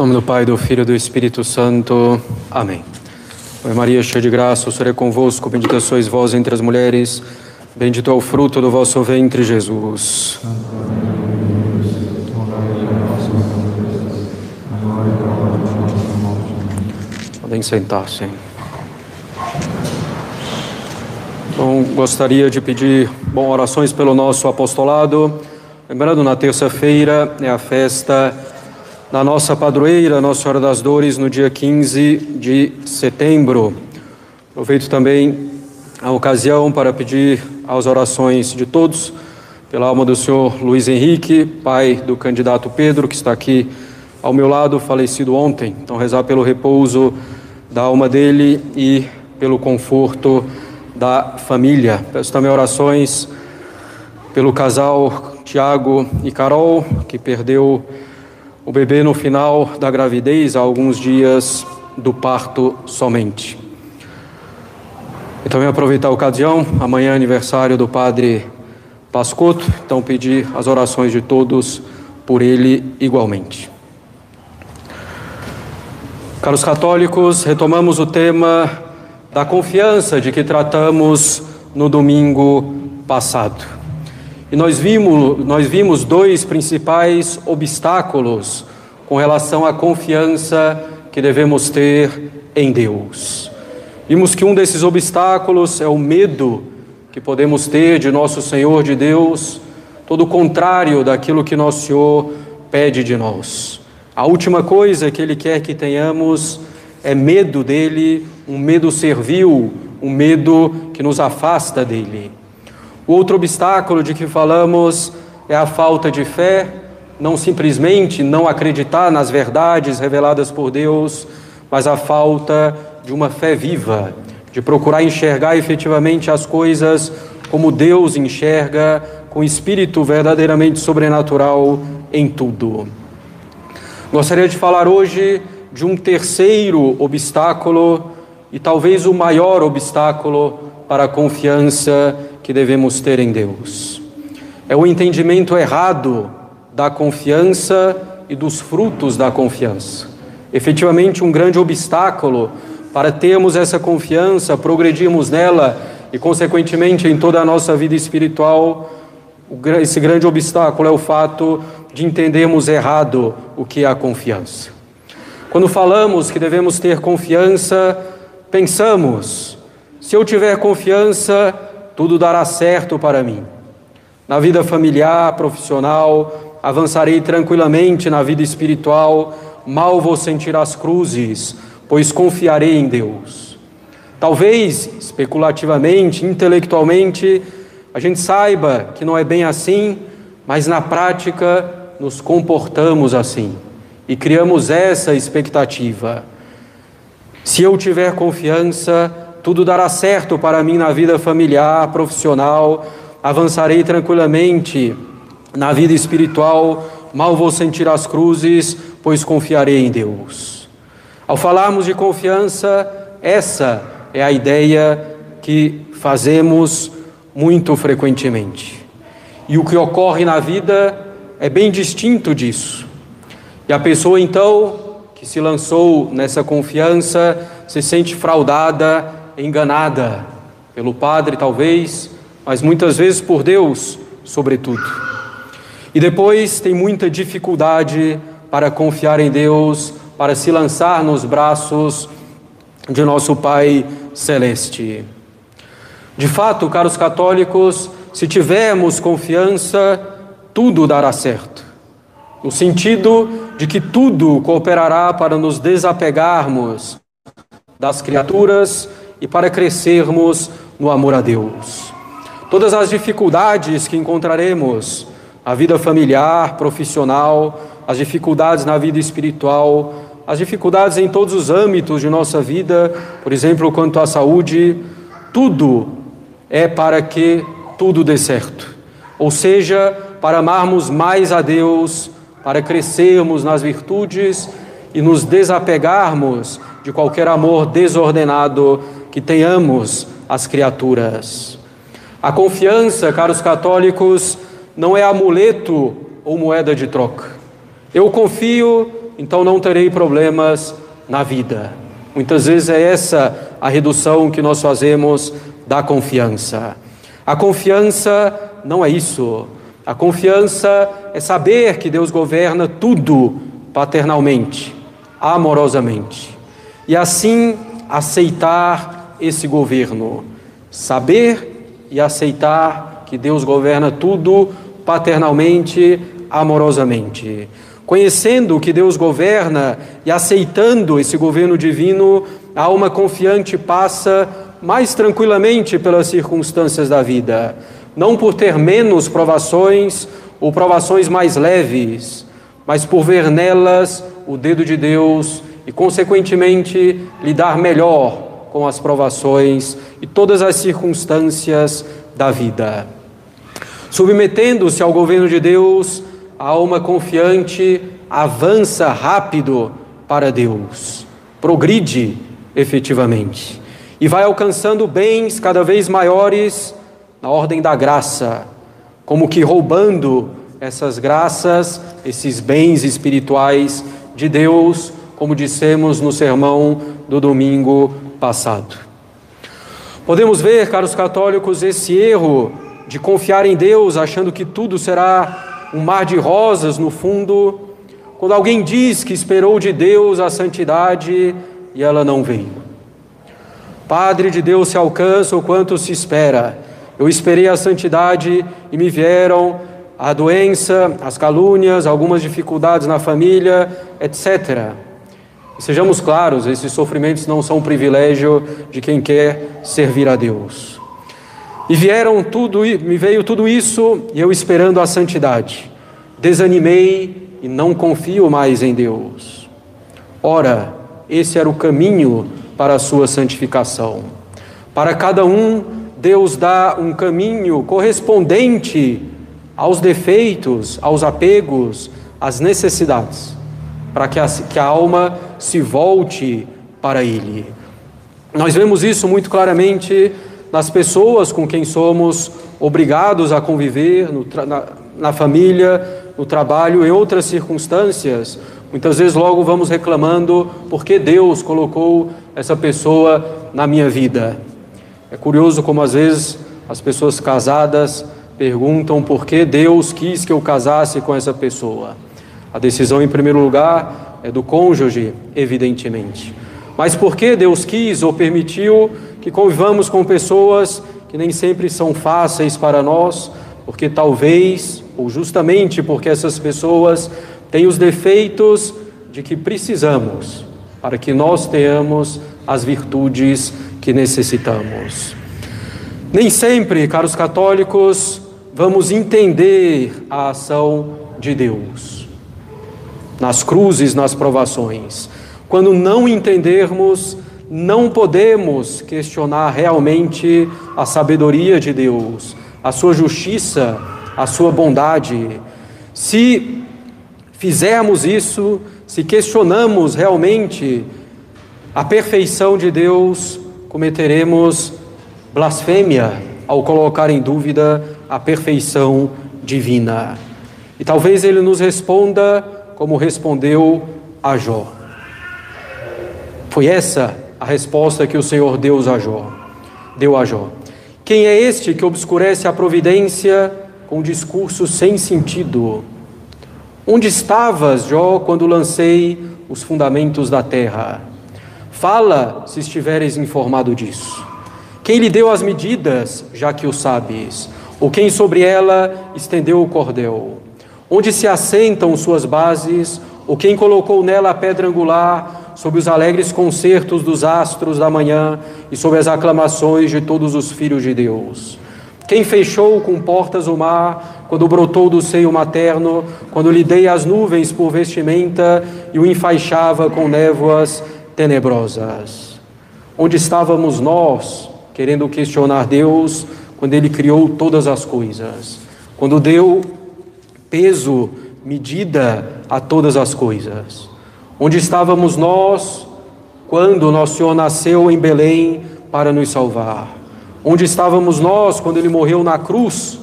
nome do Pai, do Filho e do Espírito Santo. Amém. Ave Maria, cheia de graça, o Senhor é convosco, bendita sois vós entre as mulheres, bendito é o fruto do vosso ventre, Jesus. Podem sentar-se. Bom, gostaria de pedir bom, orações pelo nosso apostolado. Lembrando, na terça-feira é a festa da nossa padroeira, Nossa Senhora das Dores, no dia 15 de setembro. Aproveito também a ocasião para pedir as orações de todos, pela alma do senhor Luiz Henrique, pai do candidato Pedro, que está aqui ao meu lado, falecido ontem. Então, rezar pelo repouso da alma dele e pelo conforto da família. Peço também orações pelo casal Tiago e Carol, que perdeu o bebê no final da gravidez, há alguns dias do parto somente. E também aproveitar a ocasião, amanhã é aniversário do padre Pascotto, então pedir as orações de todos por ele igualmente. Caros católicos, retomamos o tema da confiança de que tratamos no domingo passado. E nós vimos, nós vimos dois principais obstáculos com relação à confiança que devemos ter em Deus. Vimos que um desses obstáculos é o medo que podemos ter de nosso Senhor, de Deus, todo o contrário daquilo que nosso Senhor pede de nós. A última coisa que ele quer que tenhamos é medo dele, um medo servil, um medo que nos afasta dele. O outro obstáculo de que falamos é a falta de fé, não simplesmente não acreditar nas verdades reveladas por Deus, mas a falta de uma fé viva, de procurar enxergar efetivamente as coisas como Deus enxerga, com espírito verdadeiramente sobrenatural em tudo. Gostaria de falar hoje de um terceiro obstáculo e talvez o maior obstáculo para a confiança que devemos ter em Deus. É o entendimento errado da confiança e dos frutos da confiança. Efetivamente, um grande obstáculo para termos essa confiança, progredirmos nela e, consequentemente, em toda a nossa vida espiritual, esse grande obstáculo é o fato de entendermos errado o que é a confiança. Quando falamos que devemos ter confiança, pensamos: se eu tiver confiança, tudo dará certo para mim. Na vida familiar, profissional, avançarei tranquilamente na vida espiritual, mal vou sentir as cruzes, pois confiarei em Deus. Talvez, especulativamente, intelectualmente, a gente saiba que não é bem assim, mas na prática nos comportamos assim e criamos essa expectativa. Se eu tiver confiança, tudo dará certo para mim na vida familiar, profissional, avançarei tranquilamente na vida espiritual, mal vou sentir as cruzes, pois confiarei em Deus. Ao falarmos de confiança, essa é a ideia que fazemos muito frequentemente. E o que ocorre na vida é bem distinto disso. E a pessoa então que se lançou nessa confiança se sente fraudada, enganada pelo padre, talvez, mas muitas vezes por Deus, sobretudo. E depois tem muita dificuldade para confiar em Deus, para se lançar nos braços de nosso Pai Celeste. De fato, caros católicos, se tivermos confiança, tudo dará certo. No sentido de que tudo cooperará para nos desapegarmos das criaturas e para crescermos no amor a Deus. Todas as dificuldades que encontraremos na vida familiar, profissional, as dificuldades na vida espiritual, as dificuldades em todos os âmbitos de nossa vida, por exemplo, quanto à saúde, tudo é para que tudo dê certo. Ou seja, para amarmos mais a Deus, para crescermos nas virtudes e nos desapegarmos de qualquer amor desordenado que tenhamos às criaturas. A confiança, caros católicos, não é amuleto ou moeda de troca. Eu confio, então não terei problemas na vida. Muitas vezes é essa a redução que nós fazemos da confiança. A confiança não é isso. A confiança é saber que Deus governa tudo paternalmente, amorosamente. E assim aceitar esse governo. Saber e aceitar que Deus governa tudo paternalmente, amorosamente. Conhecendo que Deus governa e aceitando esse governo divino, a alma confiante passa mais tranquilamente pelas circunstâncias da vida, não por ter menos provações ou provações mais leves, mas por ver nelas o dedo de Deus e, consequentemente, lidar melhor com as provações e todas as circunstâncias da vida. Submetendo-se ao governo de Deus, a alma confiante avança rápido para Deus, progride efetivamente e vai alcançando bens cada vez maiores na ordem da graça, como que roubando essas graças, esses bens espirituais de Deus, como dissemos no sermão do domingo passado. Podemos ver, caros católicos, esse erro de confiar em Deus achando que tudo será um mar de rosas no fundo, quando alguém diz que esperou de Deus a santidade e ela não veio. Padre de Deus se alcança o quanto se espera. Eu esperei a santidade e me vieram a doença, as calúnias, algumas dificuldades na família, etc. Sejamos claros, esses sofrimentos não são um privilégio de quem quer servir a Deus. E vieram tudo, me veio tudo isso e eu esperando a santidade. Desanimei e não confio mais em Deus. Ora, esse era o caminho para a sua santificação. Para cada um, Deus dá um caminho correspondente aos defeitos, aos apegos, às necessidades, para que a, que a alma se volte para Ele. Nós vemos isso muito claramente nas pessoas com quem somos obrigados a conviver, na, na família, no trabalho, em outras circunstâncias. Muitas vezes logo vamos reclamando porque Deus colocou essa pessoa na minha vida. É curioso como às vezes as pessoas casadas perguntam por que Deus quis que eu casasse com essa pessoa. A decisão, em primeiro lugar, é do cônjuge, evidentemente. Mas por que Deus quis ou permitiu que convivamos com pessoas que nem sempre são fáceis para nós? Porque talvez, ou justamente porque essas pessoas tem os defeitos de que precisamos para que nós tenhamos as virtudes que necessitamos. Nem sempre, caros católicos, vamos entender a ação de Deus nas cruzes, nas provações. Quando não entendermos, não podemos questionar realmente a sabedoria de Deus, a sua justiça, a sua bondade. Se fizermos isso, se questionamos realmente a perfeição de Deus, cometeremos blasfêmia ao colocar em dúvida a perfeição divina. E talvez ele nos responda como respondeu a Jó. Foi essa a resposta que o Senhor Deus a Jó, deu a Jó. Quem é este que obscurece a providência com um discurso sem sentido? Onde estavas, Jó, quando lancei os fundamentos da terra? Fala, se estiveres informado disso. Quem lhe deu as medidas, já que o sabes? Ou quem sobre ela estendeu o cordel? Onde se assentam suas bases? Ou quem colocou nela a pedra angular, sob os alegres concertos dos astros da manhã e sob as aclamações de todos os filhos de Deus? Quem fechou com portas o mar, quando brotou do seio materno, quando lhe dei as nuvens por vestimenta e o enfaixava com névoas tenebrosas? Onde estávamos nós, querendo questionar Deus, quando Ele criou todas as coisas? Quando deu peso, medida a todas as coisas? Onde estávamos nós, quando nosso Senhor nasceu em Belém para nos salvar? Onde estávamos nós quando ele morreu na cruz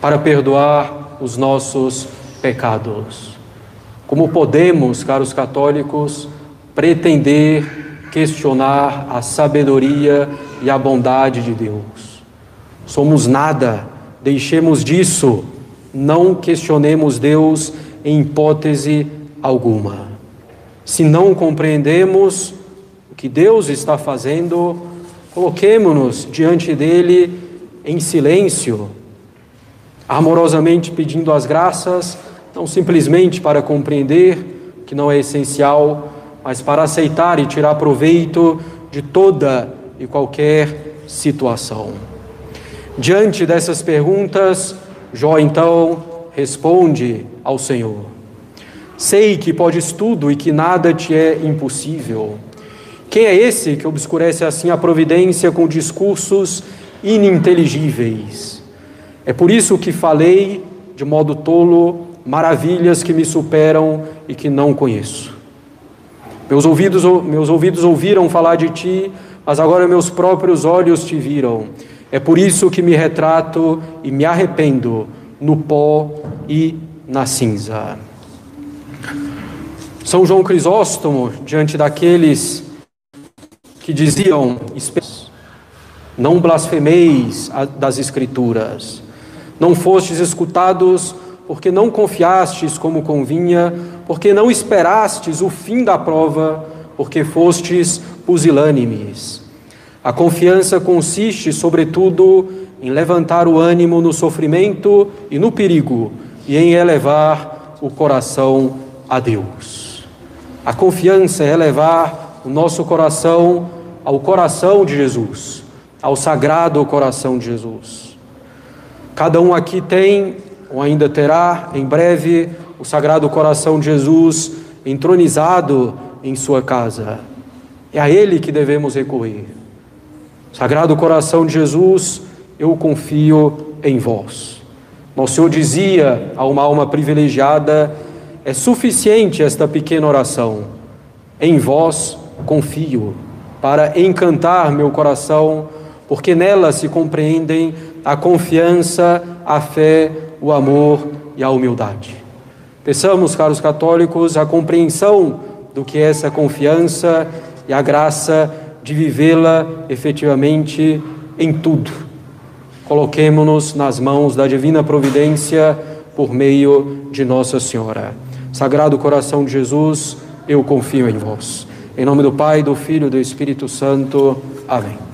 para perdoar os nossos pecados? Como podemos, caros católicos, pretender questionar a sabedoria e a bondade de Deus? Somos nada, deixemos disso, não questionemos Deus em hipótese alguma. Se não compreendemos o que Deus está fazendo, coloquemo-nos diante dele em silêncio, amorosamente pedindo as graças não simplesmente para compreender que não é essencial, mas para aceitar e tirar proveito de toda e qualquer situação. Diante dessas perguntas, Jó então responde ao Senhor: Sei que podes tudo e que nada te é impossível. Quem é esse que obscurece assim a providência com discursos ininteligíveis? É por isso que falei de modo tolo maravilhas que me superam e que não conheço. Meus ouvidos, meus ouvidos ouviram falar de ti, mas agora meus próprios olhos te viram. É por isso que me retrato e me arrependo no pó e na cinza. São João Crisóstomo, diante daqueles que diziam: Não blasfemeis das Escrituras, não fostes escutados porque não confiastes como convinha, porque não esperastes o fim da prova, porque fostes pusilânimes. A confiança consiste, sobretudo, em levantar o ânimo no sofrimento e no perigo, e em elevar o coração a Deus. A confiança é elevar o nosso coração ao coração de Jesus, ao sagrado coração de Jesus. Cada um aqui tem ou ainda terá em breve o Sagrado Coração de Jesus entronizado em sua casa. É a Ele que devemos recorrer. Sagrado Coração de Jesus, eu confio em vós. Nosso Senhor dizia a uma alma privilegiada: é suficiente esta pequena oração. Em vós confio, para encantar meu coração, porque nela se compreendem a confiança, a fé, o amor e a humildade. Peçamos, caros católicos, a compreensão do que é essa confiança e a graça de vivê-la efetivamente em tudo. Coloquemo-nos nas mãos da divina providência por meio de Nossa Senhora. Sagrado coração de Jesus, eu confio em vós. Em nome do Pai, do Filho e do Espírito Santo. Amém.